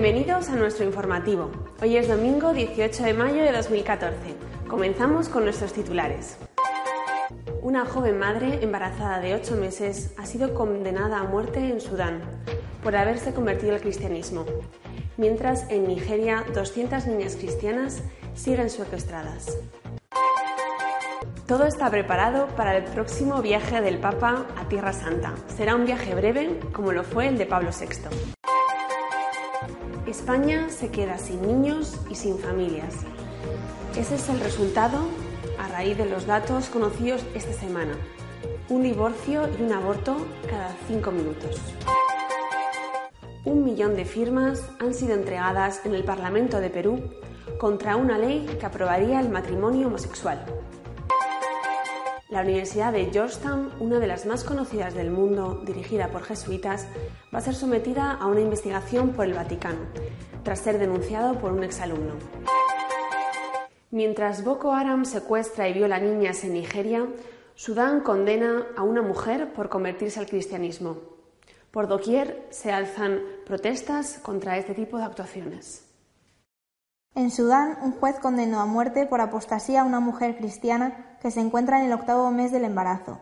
Bienvenidos a nuestro informativo. Hoy es domingo 18 de mayo de 2014. Comenzamos con nuestros titulares. Una joven madre embarazada de 8 meses ha sido condenada a muerte en Sudán por haberse convertido al cristianismo, mientras en Nigeria 200 niñas cristianas siguen secuestradas. Todo está preparado para el próximo viaje del Papa a Tierra Santa. Será un viaje breve como lo fue el de Pablo VI. España se queda sin niños y sin familias. Ese es el resultado a raíz de los datos conocidos esta semana. Un divorcio y un aborto cada cinco minutos. Un millón de firmas han sido entregadas en el Parlamento de Perú contra una ley que aprobaría el matrimonio homosexual. La Universidad de Georgetown, una de las más conocidas del mundo, dirigida por jesuitas, va a ser sometida a una investigación por el Vaticano, tras ser denunciado por un exalumno. Mientras Boko Haram secuestra y viola niñas en Nigeria, Sudán condena a una mujer por convertirse al cristianismo. Por doquier se alzan protestas contra este tipo de actuaciones. En Sudán, un juez condenó a muerte por apostasía a una mujer cristiana que se encuentra en el octavo mes del embarazo.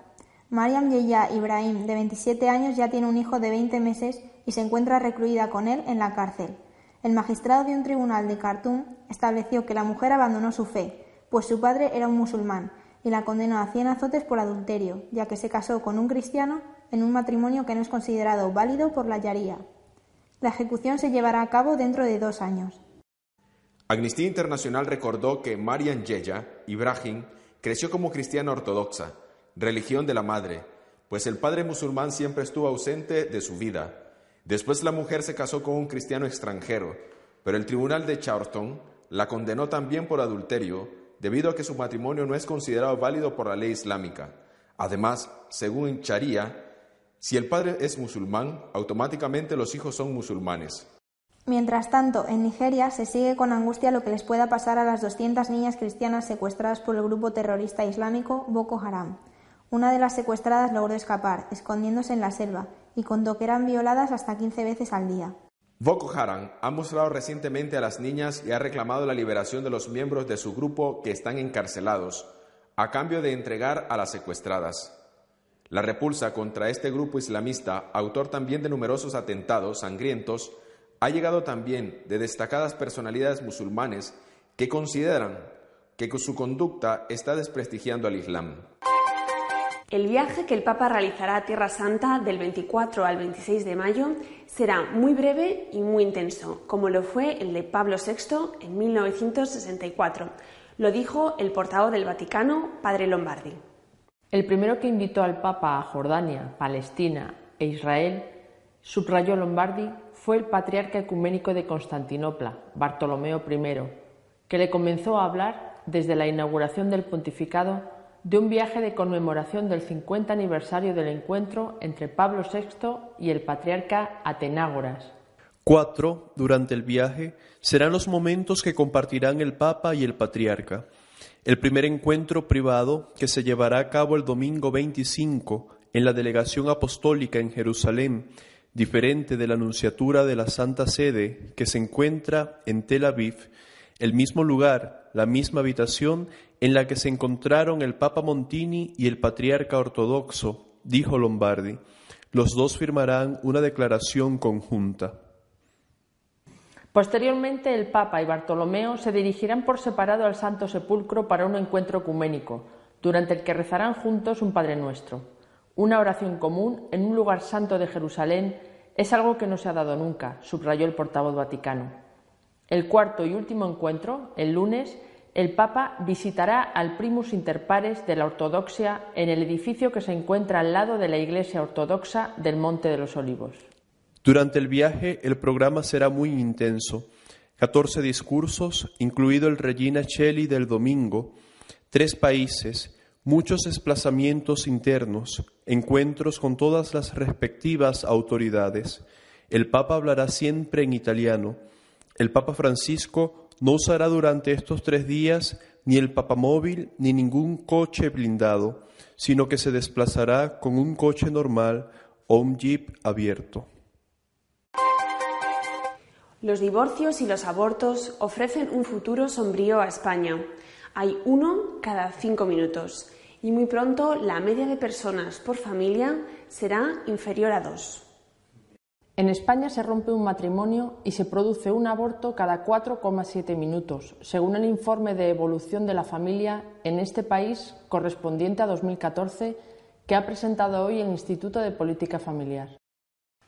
Mariam Yeya Ibrahim, de 27 años, ya tiene un hijo de 20 meses y se encuentra recluida con él en la cárcel. El magistrado de un tribunal de Khartoum estableció que la mujer abandonó su fe, pues su padre era un musulmán, y la condenó a 100 azotes por adulterio, ya que se casó con un cristiano en un matrimonio que no es considerado válido por la Yaría. La ejecución se llevará a cabo dentro de dos años. Amnistía Internacional recordó que Marian Yeya Ibrahim creció como cristiana ortodoxa, religión de la madre, pues el padre musulmán siempre estuvo ausente de su vida. Después la mujer se casó con un cristiano extranjero, pero el tribunal de Charlton la condenó también por adulterio, debido a que su matrimonio no es considerado válido por la ley islámica. Además, según Sharia, si el padre es musulmán, automáticamente los hijos son musulmanes. Mientras tanto, en Nigeria se sigue con angustia lo que les pueda pasar a las 200 niñas cristianas secuestradas por el grupo terrorista islámico Boko Haram. Una de las secuestradas logró escapar, escondiéndose en la selva, y contó que eran violadas hasta 15 veces al día. Boko Haram ha mostrado recientemente a las niñas y ha reclamado la liberación de los miembros de su grupo que están encarcelados, a cambio de entregar a las secuestradas. La repulsa contra este grupo islamista, autor también de numerosos atentados sangrientos, ha llegado también de destacadas personalidades musulmanes que consideran que su conducta está desprestigiando al Islam. El viaje que el Papa realizará a Tierra Santa del 24 al 26 de mayo será muy breve y muy intenso, como lo fue el de Pablo VI en 1964. Lo dijo el portavoz del Vaticano, Padre Lombardi. El primero que invitó al Papa a Jordania, Palestina e Israel, subrayó Lombardi, fue el patriarca ecuménico de Constantinopla, Bartolomeo I, que le comenzó a hablar desde la inauguración del pontificado de un viaje de conmemoración del 50 aniversario del encuentro entre Pablo VI y el patriarca Atenágoras. Cuatro, durante el viaje, serán los momentos que compartirán el Papa y el patriarca. El primer encuentro privado, que se llevará a cabo el domingo 25 en la delegación apostólica en Jerusalén, diferente de la Anunciatura de la Santa Sede que se encuentra en Tel Aviv, el mismo lugar, la misma habitación en la que se encontraron el Papa Montini y el Patriarca Ortodoxo, dijo Lombardi. Los dos firmarán una declaración conjunta. Posteriormente, el Papa y Bartolomeo se dirigirán por separado al Santo Sepulcro para un encuentro ecuménico, durante el que rezarán juntos un Padre Nuestro una oración común en un lugar santo de Jerusalén Es algo que no se ha dado nunca, subrayó el portavoz vaticano. El cuarto y último encuentro, el lunes, el Papa visitará al primus inter pares de la ortodoxia en el edificio que se encuentra al lado de la Iglesia Ortodoxa del Monte de los Olivos. Durante el viaje el programa será muy intenso. 14 discursos, incluido el Regina Cheli del domingo, tres países, muchos desplazamientos internos, encuentros con todas las respectivas autoridades. El Papa hablará siempre en italiano. El Papa Francisco no usará durante estos tres días ni el papamóvil ni ningún coche blindado, sino que se desplazará con un coche normal o un jeep abierto. Los divorcios y los abortos ofrecen un futuro sombrío a España. Hay uno cada cinco minutos y muy pronto la media de personas por familia será inferior a dos. En España se rompe un matrimonio y se produce un aborto cada 4,7 minutos, según el informe de evolución de la familia en este país correspondiente a 2014 que ha presentado hoy el Instituto de Política Familiar.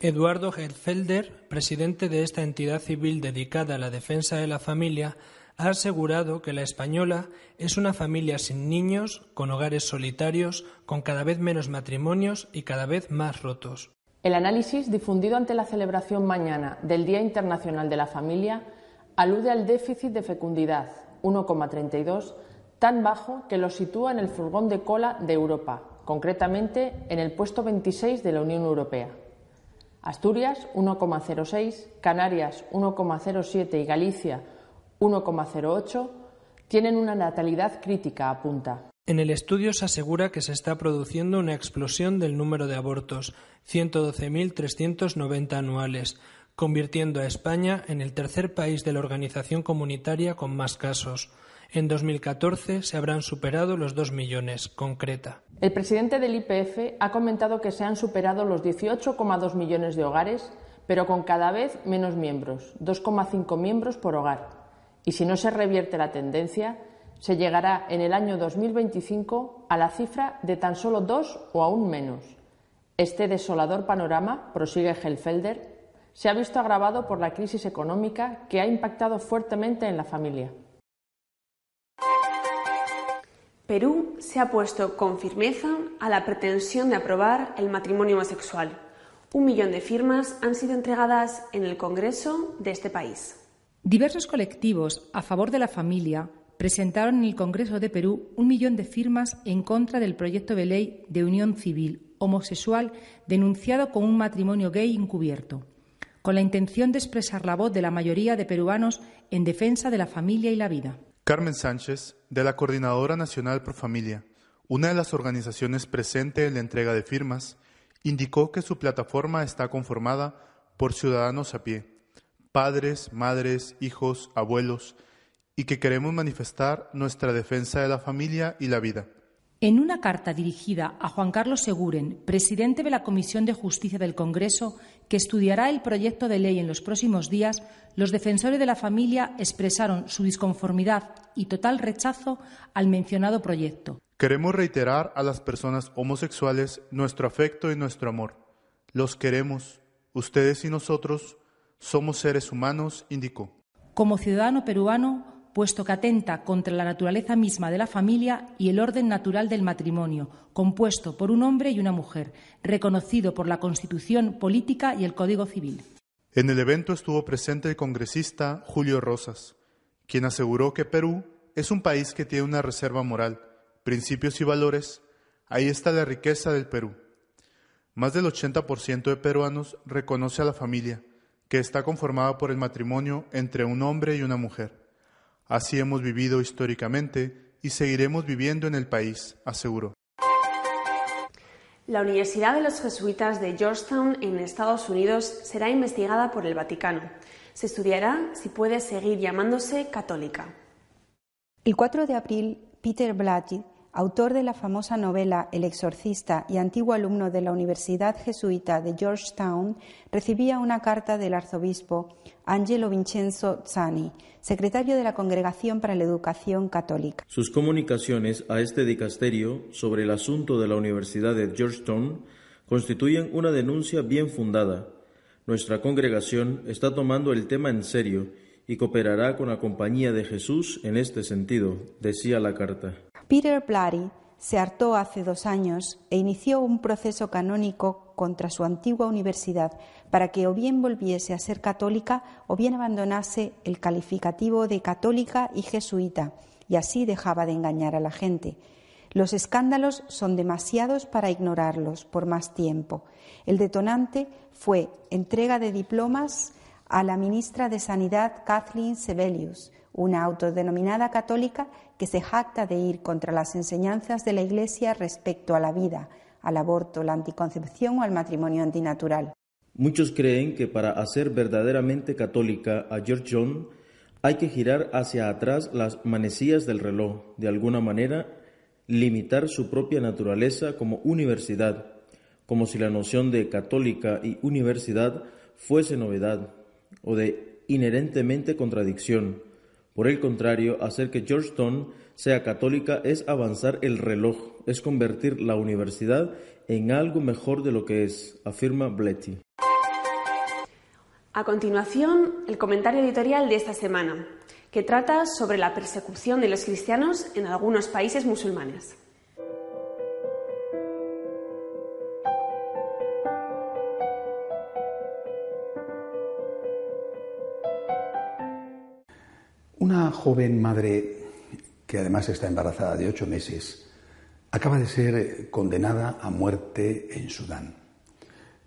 Eduardo Gelfelder, presidente de esta entidad civil dedicada a la defensa de la familia, ha asegurado que la española es una familia sin niños, con hogares solitarios, con cada vez menos matrimonios y cada vez más rotos. El análisis difundido ante la celebración mañana del Día Internacional de la Familia alude al déficit de fecundidad, 1,32, tan bajo que lo sitúa en el furgón de cola de Europa, concretamente en el puesto 26 de la Unión Europea. Asturias 1,06, Canarias 1,07 y Galicia 1,08 tienen una natalidad crítica, apunta. En el estudio se asegura que se está produciendo una explosión del número de abortos, 112.390 anuales, convirtiendo a España en el tercer país de la organización comunitaria con más casos. En 2014 se habrán superado los dos millones, concreta. El presidente del IPF ha comentado que se han superado los 18,2 millones de hogares, pero con cada vez menos miembros, 2,5 miembros por hogar. Y si no se revierte la tendencia, se llegará en el año 2025 a la cifra de tan solo dos o aún menos. Este desolador panorama, prosigue Helfelder, se ha visto agravado por la crisis económica que ha impactado fuertemente en la familia. Perú se ha puesto con firmeza a la pretensión de aprobar el matrimonio homosexual. Un millón de firmas han sido entregadas en el Congreso de este país. Diversos colectivos a favor de la familia presentaron en el Congreso de Perú un millón de firmas en contra del proyecto de ley de unión civil homosexual denunciado como un matrimonio gay encubierto, con la intención de expresar la voz de la mayoría de peruanos en defensa de la familia y la vida. Carmen Sánchez, de la Coordinadora Nacional Pro Familia, una de las organizaciones presente en la entrega de firmas, indicó que su plataforma está conformada por ciudadanos a pie, padres, madres, hijos, abuelos, y que queremos manifestar nuestra defensa de la familia y la vida. En una carta dirigida a Juan Carlos Seguren, presidente de la Comisión de Justicia del Congreso, que estudiará el proyecto de ley en los próximos días, los defensores de la familia expresaron su disconformidad y total rechazo al mencionado proyecto. Queremos reiterar a las personas homosexuales nuestro afecto y nuestro amor. Los queremos. Ustedes y nosotros somos seres humanos, indicó. Como ciudadano peruano, puesto que atenta contra la naturaleza misma de la familia y el orden natural del matrimonio, compuesto por un hombre y una mujer, reconocido por la Constitución política y el Código Civil. En el evento estuvo presente el congresista Julio Rosas, quien aseguró que Perú es un país que tiene una reserva moral, principios y valores. Ahí está la riqueza del Perú. Más del 80% de peruanos reconoce a la familia, que está conformada por el matrimonio entre un hombre y una mujer. Así hemos vivido históricamente y seguiremos viviendo en el país, aseguró. La Universidad de los Jesuitas de Georgetown en Estados Unidos será investigada por el Vaticano. Se estudiará si puede seguir llamándose católica. El 4 de abril, Peter Blatty, autor de la famosa novela El exorcista y antiguo alumno de la Universidad Jesuita de Georgetown, recibía una carta del arzobispo Angelo Vincenzo Zani, secretario de la Congregación para la Educación Católica. Sus comunicaciones a este dicasterio sobre el asunto de la Universidad de Georgetown constituyen una denuncia bien fundada. nuestra congregación está tomando el tema en serio y cooperará con la Compañía de Jesús en este sentido, decía la carta. Peter Blatty se hartó hace dos años e inició un proceso canónico contra su antigua universidad para que o bien volviese a ser católica o bien abandonase el calificativo de católica y jesuita y así dejaba de engañar a la gente. Los escándalos son demasiados para ignorarlos por más tiempo. El detonante fue entrega de diplomas a la ministra de Sanidad Kathleen Sebelius, una autodenominada católica que se jacta de ir contra las enseñanzas de la Iglesia respecto a la vida, al aborto, la anticoncepción o al matrimonio antinatural. Muchos creen que para hacer verdaderamente católica a George John hay que girar hacia atrás las manecillas del reloj, de alguna manera limitar su propia naturaleza como universidad, como si la noción de católica y universidad fuese novedad, o de inherentemente contradicción. Por el contrario, hacer que Georgetown sea católica es avanzar el reloj, es convertir la universidad en algo mejor de lo que es, afirma Bletty. A continuación, el comentario editorial de esta semana, que trata sobre la persecución de los cristianos en algunos países musulmanes. Una joven madre, que además está embarazada de ocho meses, acaba de ser condenada a muerte en Sudán.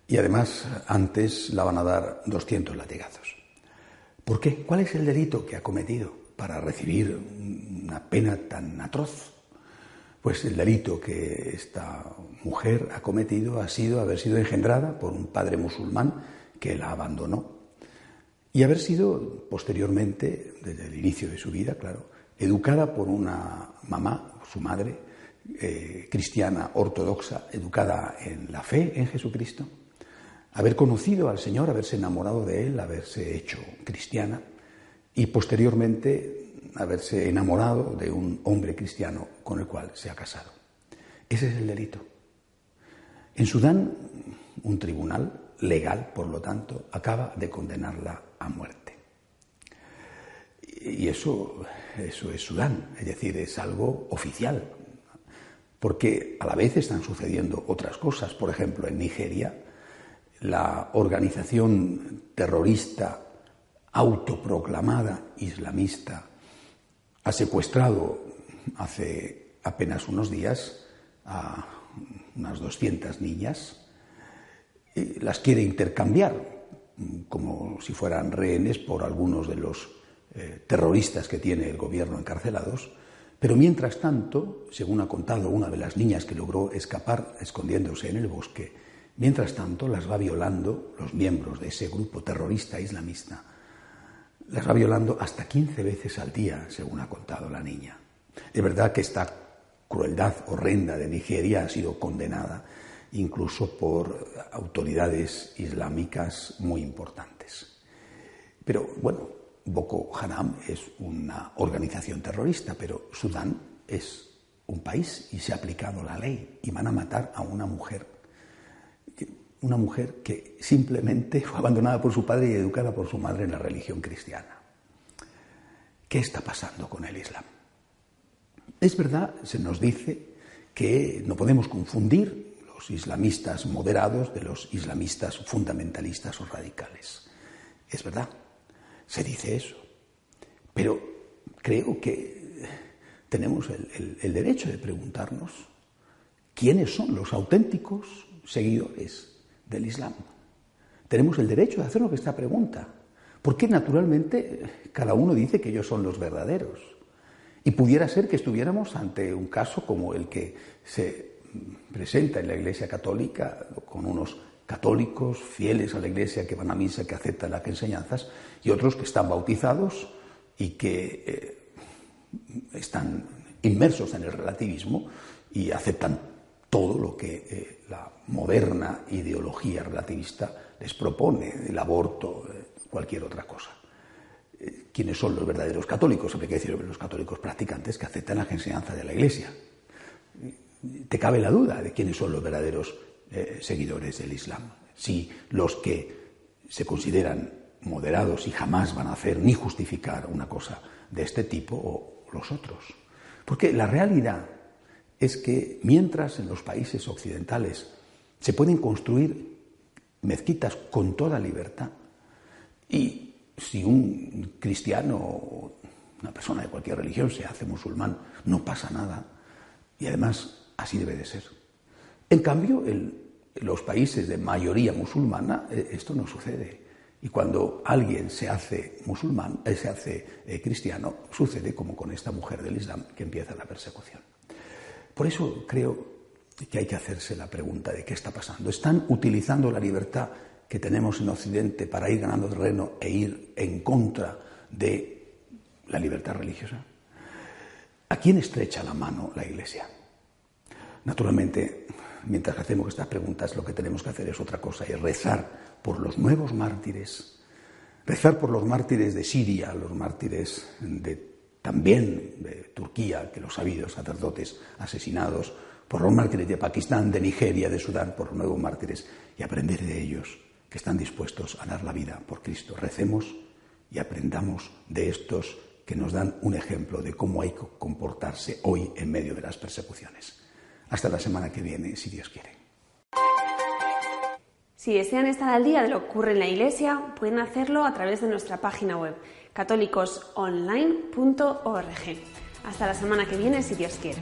Y además, antes la van a dar 200 latigazos. ¿Por qué? ¿Cuál es el delito que ha cometido para recibir una pena tan atroz? Pues el delito que esta mujer ha cometido ha sido haber sido engendrada por un padre musulmán que la abandonó y haber sido posteriormente, desde el inicio de su vida, claro, educada por una mamá, su madre, eh, cristiana ortodoxa, educada en la fe en Jesucristo, haber conocido al Señor, haberse enamorado de Él, haberse hecho cristiana y posteriormente haberse enamorado de un hombre cristiano con el cual se ha casado. Ese es el delito. En Sudán, un tribunal legal, por lo tanto, acaba de condenarla a muerte. Y eso, eso es Sudán, es decir, es algo oficial, porque a la vez están sucediendo otras cosas. Por ejemplo, en Nigeria, la organización terrorista autoproclamada islamista ha secuestrado hace apenas unos días a unas 200 niñas, y las quiere intercambiar como si fueran rehenes por algunos de los eh, terroristas que tiene el gobierno encarcelados, pero mientras tanto, según ha contado una de las niñas que logró escapar escondiéndose en el bosque, mientras tanto las va violando los miembros de ese grupo terrorista islamista, las va violando hasta 15 veces al día, según ha contado la niña. Es verdad que esta crueldad horrenda de Nigeria ha sido condenada incluso por autoridades islámicas muy importantes. Pero bueno, Boko Haram es una organización terrorista, pero Sudán es un país y se ha aplicado la ley y van a matar a una mujer, una mujer que simplemente fue abandonada por su padre y educada por su madre en la religión cristiana. ¿Qué está pasando con el Islam? Es verdad, se nos dice que no podemos confundir islamistas moderados de los islamistas fundamentalistas o radicales. Es verdad, se dice eso. Pero creo que tenemos el, derecho de preguntarnos quiénes son los auténticos seguidores del Islam. Tenemos el derecho de hacernos esta pregunta, porque naturalmente cada uno dice que ellos son los verdaderos. Y pudiera ser que estuviéramos ante un caso como el que se presenta en la Iglesia Católica con unos católicos fieles a la Iglesia que van a misa, que aceptan las enseñanzas, y otros que están bautizados y que eh, están inmersos en el relativismo y aceptan todo lo que eh, la moderna ideología relativista les propone, el aborto, eh, cualquier otra cosa. ¿Quiénes son los verdaderos católicos? Hay que decir los católicos practicantes que aceptan las enseñanzas de la Iglesia te cabe la duda de quiénes son los verdaderos eh, seguidores del Islam. Si los que se consideran moderados y jamás van a hacer ni justificar una cosa de este tipo o los otros. Porque la realidad es que mientras en los países occidentales se pueden construir mezquitas con toda libertad y si un cristiano o una persona de cualquier religión se hace musulmán, no pasa nada. Y además así debe de ser. En cambio, en los países de mayoría musulmana eh, esto no sucede. Y cuando alguien se hace musulmán, eh, se hace eh, cristiano, sucede como con esta mujer del Islam que empieza la persecución. Por eso creo que hay que hacerse la pregunta de qué está pasando. ¿Están utilizando la libertad que tenemos en Occidente para ir ganando terreno e ir en contra de la libertad religiosa? ¿A quién estrecha la mano la Iglesia? Naturalmente, mientras hacemos estas preguntas, lo que tenemos que hacer es otra cosa, es rezar por los nuevos mártires, rezar por los mártires de Siria, los mártires de, también de Turquía, que los ha habido, sacerdotes asesinados, por los mártires de Pakistán, de Nigeria, de Sudán, por los nuevos mártires, y aprender de ellos, que están dispuestos a dar la vida por Cristo. Recemos y aprendamos de estos que nos dan un ejemplo de cómo hay que comportarse hoy en medio de las persecuciones. Hasta la semana que viene, si Dios quiere. Si desean estar al día de lo que ocurre en la Iglesia, pueden hacerlo a través de nuestra página web católicosonline.org. Hasta la semana que viene, si Dios quiere.